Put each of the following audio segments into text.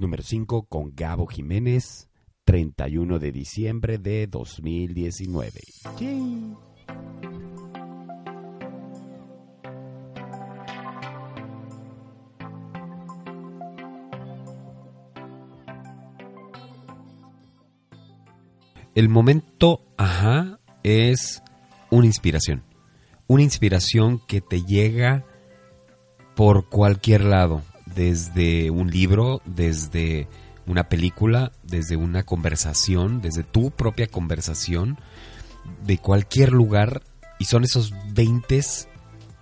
número 5 con Gabo Jiménez, 31 de diciembre de 2019. El momento, ajá, es una inspiración. Una inspiración que te llega por cualquier lado, desde un libro, desde una película, desde una conversación, desde tu propia conversación, de cualquier lugar, y son esos 20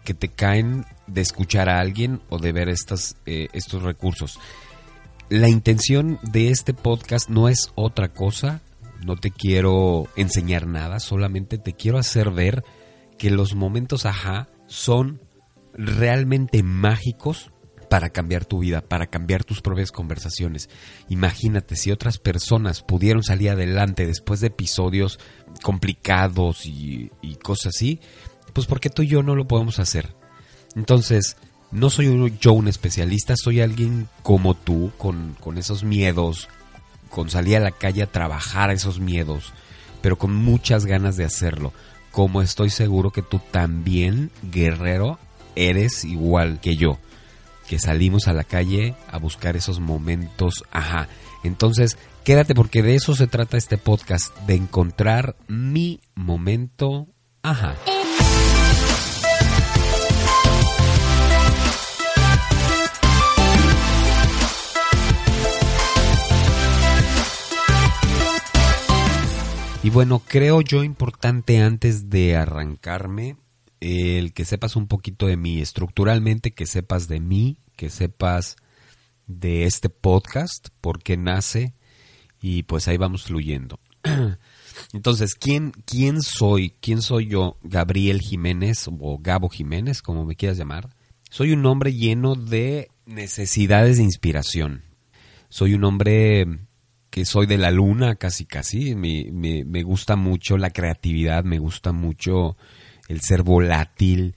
que te caen de escuchar a alguien o de ver estas, eh, estos recursos. La intención de este podcast no es otra cosa, no te quiero enseñar nada, solamente te quiero hacer ver que los momentos ajá son realmente mágicos para cambiar tu vida, para cambiar tus propias conversaciones. Imagínate si otras personas pudieron salir adelante después de episodios complicados y, cosas así, pues ¿por qué tú y yo no lo podemos hacer? Entonces, no soy yo un especialista, soy alguien como tú, con, con esos miedos, con salir a la calle a trabajar esos miedos, pero con muchas ganas de hacerlo. Como estoy seguro que tú también, guerrero, eres igual que yo, que salimos a la calle a buscar esos momentos, ajá. Entonces, quédate porque de eso se trata este podcast, de encontrar mi momento, ajá. Y bueno, creo yo importante antes de arrancarme el que sepas un poquito de mí, estructuralmente que sepas de mí, que sepas de este podcast, por qué nace y pues ahí vamos fluyendo. Entonces, ¿quién, ¿quién soy? ¿Quién soy yo? Gabriel Jiménez o Gabo Jiménez, como me quieras llamar. Soy un hombre lleno de necesidades de inspiración. Soy un hombre que soy de la luna casi casi. Me, me gusta mucho la creatividad, me gusta mucho el ser volátil,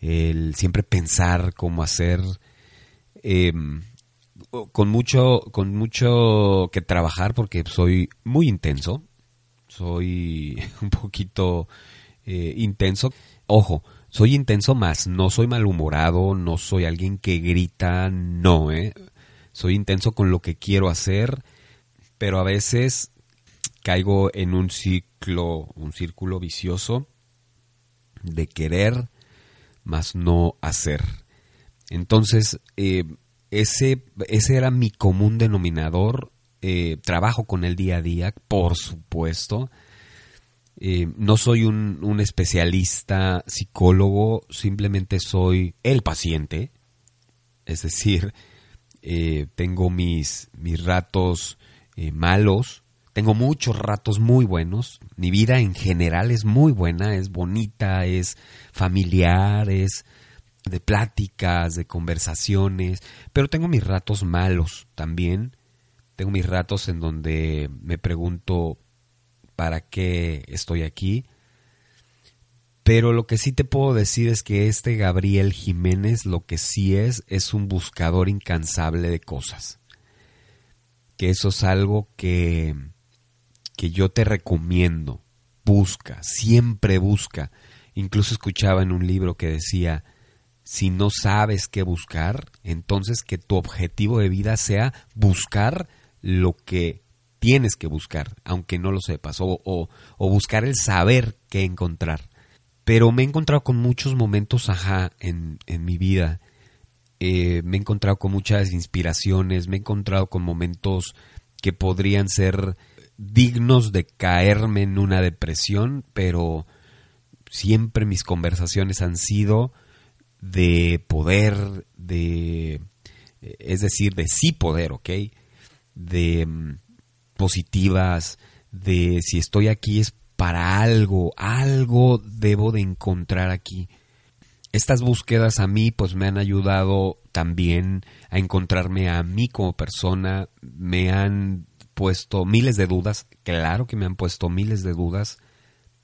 el siempre pensar cómo hacer, em, con mucho, con mucho que trabajar porque soy muy intenso, soy un poquito eh, intenso. Ojo, soy intenso más, no soy malhumorado, no soy alguien que grita, no, ¿eh? Soy intenso con lo que quiero hacer, pero a veces caigo en un ciclo, un círculo vicioso de querer, más no hacer. Entonces, eh, ese, ese era mi común denominador. Eh, trabajo con el día a día, por supuesto. Eh, no soy un, un, especialista psicólogo, simplemente soy el paciente. Es decir, tengo mis, mis ratos malos, tengo muchos ratos muy buenos. Mi vida en general es muy buena, es bonita, es familiar, es de pláticas, de conversaciones, pero tengo mis ratos malos también. Tengo mis ratos en donde me pregunto para qué estoy aquí. Pero lo que sí te puedo decir es que este Gabriel Jiménez lo que sí es es un buscador incansable de cosas. Que eso es algo que que yo te recomiendo. Busca, siempre busca. Incluso escuchaba en un libro que decía, si no sabes qué buscar, entonces que tu objetivo de vida sea buscar lo que tienes que buscar, aunque no lo sepas, o, o, buscar el saber qué encontrar. Pero me he encontrado con muchos momentos ajá en, mi vida. Eh, me he encontrado con muchas inspiraciones, me he encontrado con momentos que podrían ser dignos de caerme en una depresión, pero siempre mis conversaciones han sido de poder, de, es decir, de sí poder, ¿ok? De mm, positivas, de si estoy aquí es para algo, algo debo de encontrar aquí. Estas búsquedas a mí pues me han ayudado también a encontrarme a mí como persona, me han puesto miles de dudas, claro que me han puesto miles de dudas,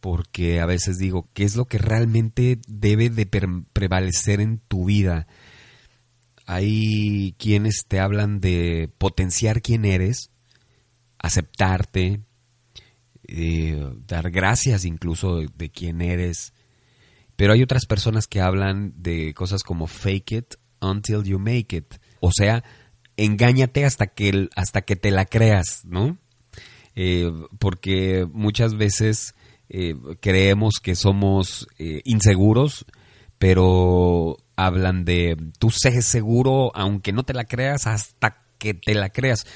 porque a veces digo, ¿qué es lo que realmente debe de prevalecer en tu vida? hay quienes te hablan de potenciar quién eres, aceptarte, eh, dar gracias incluso de, de quién eres. Pero hay otras personas que hablan de cosas como fake it until you make it. O sea, engáñate hasta que, hasta que te la creas, ¿no? Eh, porque muchas veces eh, creemos que somos eh, inseguros, pero hablan de tú sé seguro aunque no te la creas hasta que te la creas.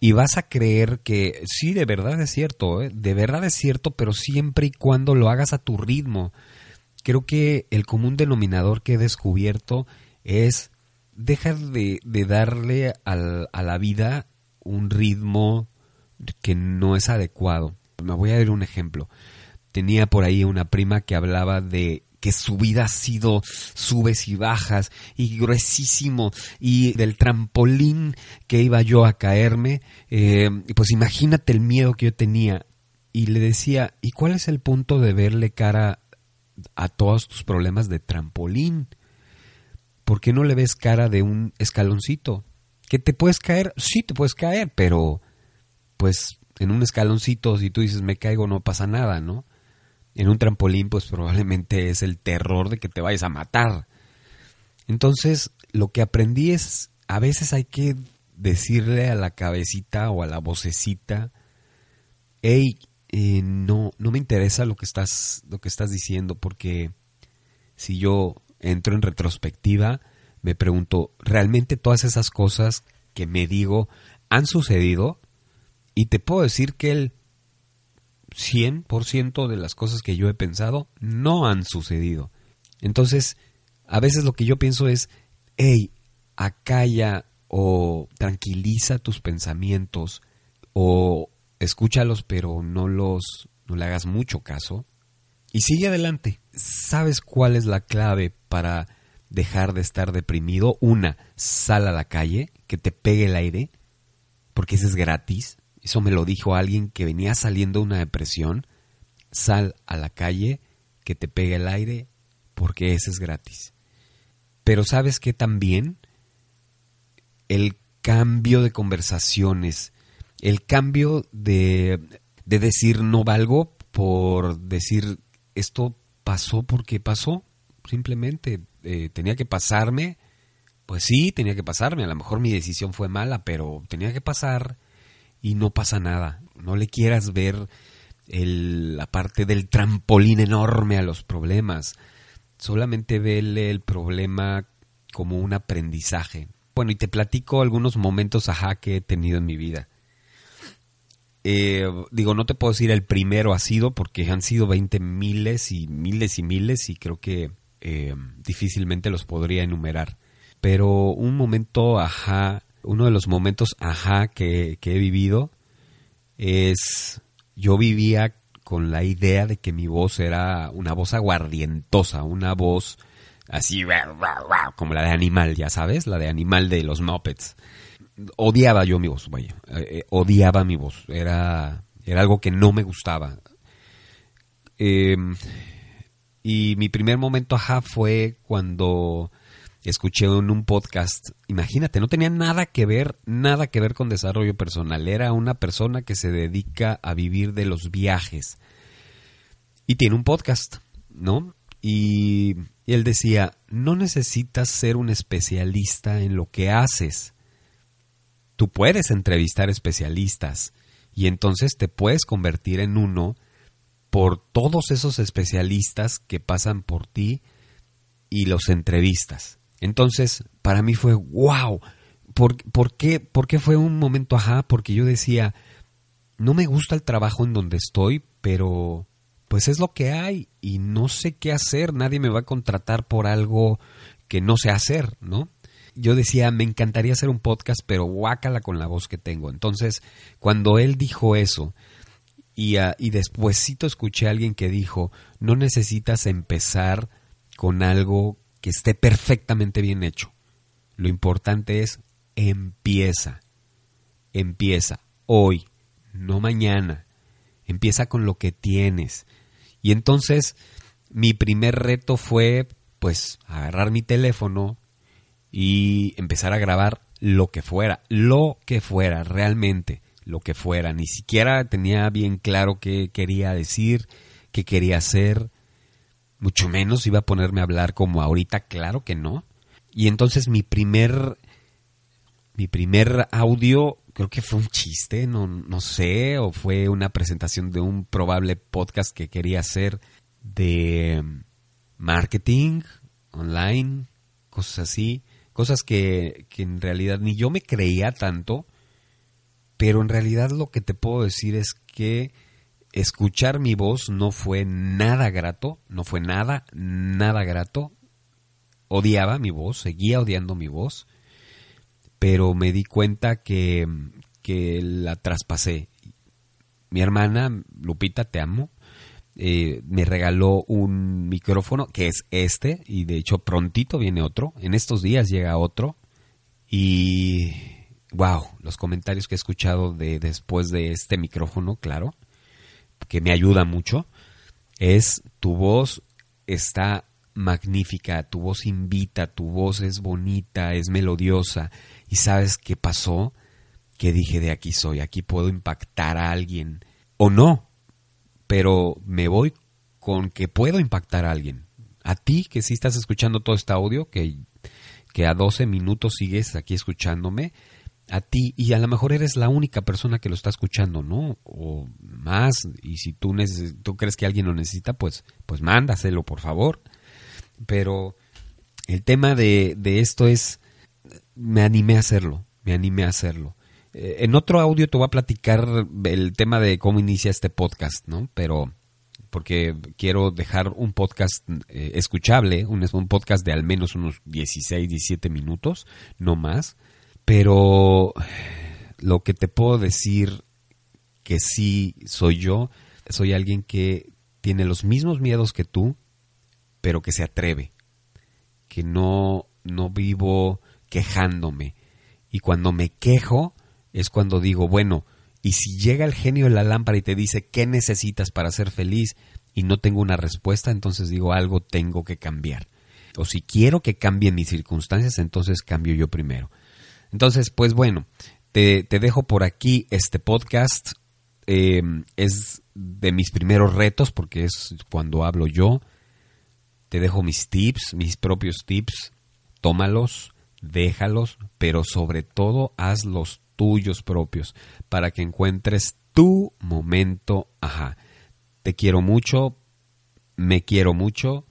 Y vas a creer que sí, de verdad es cierto, de verdad es cierto, pero siempre y cuando lo hagas a tu ritmo. Creo que el común denominador que he descubierto es dejar de, darle a la vida un ritmo que no es adecuado. Me voy a dar un ejemplo. Tenía por ahí una prima que hablaba de que su vida ha sido subes y bajas y gruesísimo y del trampolín que iba yo a caerme, eh, pues imagínate el miedo que yo tenía y le decía, ¿y cuál es el punto de verle cara a todos tus problemas de trampolín? ¿Por qué no le ves cara de un escaloncito? ¿Que te puedes caer? Sí, te puedes caer, pero pues en un escaloncito, si tú dices me caigo, no pasa nada, ¿no? En un trampolín, pues probablemente es el terror de que te vayas a matar. Entonces, lo que aprendí es, a veces hay que decirle a la cabecita o a la vocecita, hey, eh, no, no me interesa lo que estás, lo que estás diciendo, porque si yo entro en retrospectiva, me pregunto, ¿realmente todas esas cosas que me digo han sucedido? Y te puedo decir que el 100% de las cosas que yo he pensado no han sucedido. Entonces, a veces lo que yo pienso es, hey, acalla o tranquiliza tus pensamientos o escúchalos pero no los no le hagas mucho caso y sigue adelante. ¿Sabes cuál es la clave para dejar de estar deprimido? Una, sal a la calle, que te pegue el aire, porque eso es gratis. Eso me lo dijo alguien que venía saliendo de una depresión. Sal a la calle, que te pegue el aire, porque ese es gratis. Pero sabes que también el cambio de conversaciones, el cambio de, de decir no valgo por decir esto pasó porque pasó, simplemente eh, tenía que pasarme, pues sí, tenía que pasarme, a lo mejor mi decisión fue mala, pero tenía que pasar y no pasa nada. No le quieras ver la parte del trampolín enorme a los problemas. Solamente vele el problema como un aprendizaje. Bueno, y te platico algunos momentos ajá que he tenido en mi vida. Eh, digo, no te puedo decir el primero ha sido porque han sido 20 miles y miles y miles y creo que eh, difícilmente los podría enumerar. Pero un momento ajá uno de los momentos ajá que, he vivido es yo vivía con la idea de que mi voz era una voz aguardientosa, una voz así como la de animal, ya sabes, la de animal de los Muppets. Odiaba yo mi voz, vaya, eh, eh, odiaba mi voz, era, era algo que no me gustaba. Em, y mi primer momento ajá fue cuando escuché en un podcast, imagínate, no tenía nada que ver, nada que ver con desarrollo personal, era una persona que se dedica a vivir de los viajes. Y tiene un podcast, ¿no? Y, él decía, no necesitas ser un especialista en lo que haces, tú puedes entrevistar especialistas y entonces te puedes convertir en uno por todos esos especialistas que pasan por ti y los entrevistas. Entonces, para mí fue, wow, ¿Por, qué, ¿por qué fue un momento ajá? Porque yo decía, no me gusta el trabajo en donde estoy, pero pues es lo que hay y no sé qué hacer, nadie me va a contratar por algo que no sé hacer, ¿no? Yo decía, me encantaría hacer un podcast, pero guácala con la voz que tengo. Entonces, cuando él dijo eso, y, uh, y despuésito escuché a alguien que dijo, no necesitas empezar con algo que esté perfectamente bien hecho. Lo importante es empieza. Empieza hoy, no mañana. Empieza con lo que tienes. Y entonces mi primer reto fue pues agarrar mi teléfono y empezar a grabar lo que fuera, lo que fuera, realmente lo que fuera. Ni siquiera tenía bien claro qué quería decir, qué quería hacer, mucho menos iba a ponerme a hablar como ahorita, claro que no. Y entonces mi primer mi primer audio creo que fue un chiste, no, no sé, o fue una presentación de un probable podcast que quería hacer de marketing online, cosas así, cosas que, que en realidad ni yo me creía tanto, pero en realidad lo que te puedo decir es que escuchar mi voz no fue nada grato, no fue nada, nada grato. Odiaba mi voz, seguía odiando mi voz, pero me di cuenta que, que la traspasé. Mi hermana, Lupita, te amo, eh, me regaló un micrófono que es este y de hecho prontito viene otro. En estos días llega otro. Y wow, los comentarios que he escuchado de después de este micrófono, claro, que me ayuda mucho, es tu voz está magnífica, tu voz invita, tu voz es bonita, es melodiosa. Y sabes qué pasó, que dije de aquí soy, aquí puedo impactar a alguien. O no, pero me voy con que puedo impactar a alguien. A ti que sí estás escuchando todo este audio, que, que a 12 minutos sigues aquí escuchándome, a ti y a lo mejor eres la única persona que lo está escuchando, ¿no? O más, y si tú, tú crees que alguien lo necesita, pues, pues mándaselo, por favor. Pero el tema de, de esto es, me animé a hacerlo, me animé a hacerlo. Eh, en otro audio te voy a platicar el tema de cómo inicia este podcast, ¿no? Pero porque quiero dejar un podcast eh, escuchable, un, un podcast de al menos unos 16, 17 minutos, no más. Pero lo que te puedo decir que sí soy yo, soy alguien que tiene los mismos miedos que tú, pero que se atreve, que no, no vivo quejándome. Y cuando me quejo, es cuando digo, bueno, y si llega el genio de la lámpara y te dice, ¿qué necesitas para ser feliz? Y no tengo una respuesta, entonces digo, algo tengo que cambiar. O si quiero que cambien mis circunstancias, entonces cambio yo primero. Entonces, pues bueno, te, dejo por aquí este podcast. Em, es de mis primeros retos porque es cuando hablo yo. Te dejo mis tips, mis propios tips. Tómalos, déjalos, pero sobre todo haz los tuyos propios para que encuentres tu momento. Ajá. Te quiero mucho, me quiero mucho.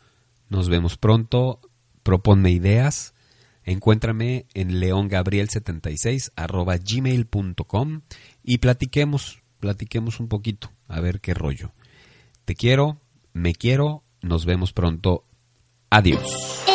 Nos vemos pronto. Proponme ideas. Encuéntrame en leongabriel76 arroba gmail.com y platiquemos, platiquemos un poquito, a ver qué rollo. Te quiero, me quiero, nos vemos pronto. Adiós.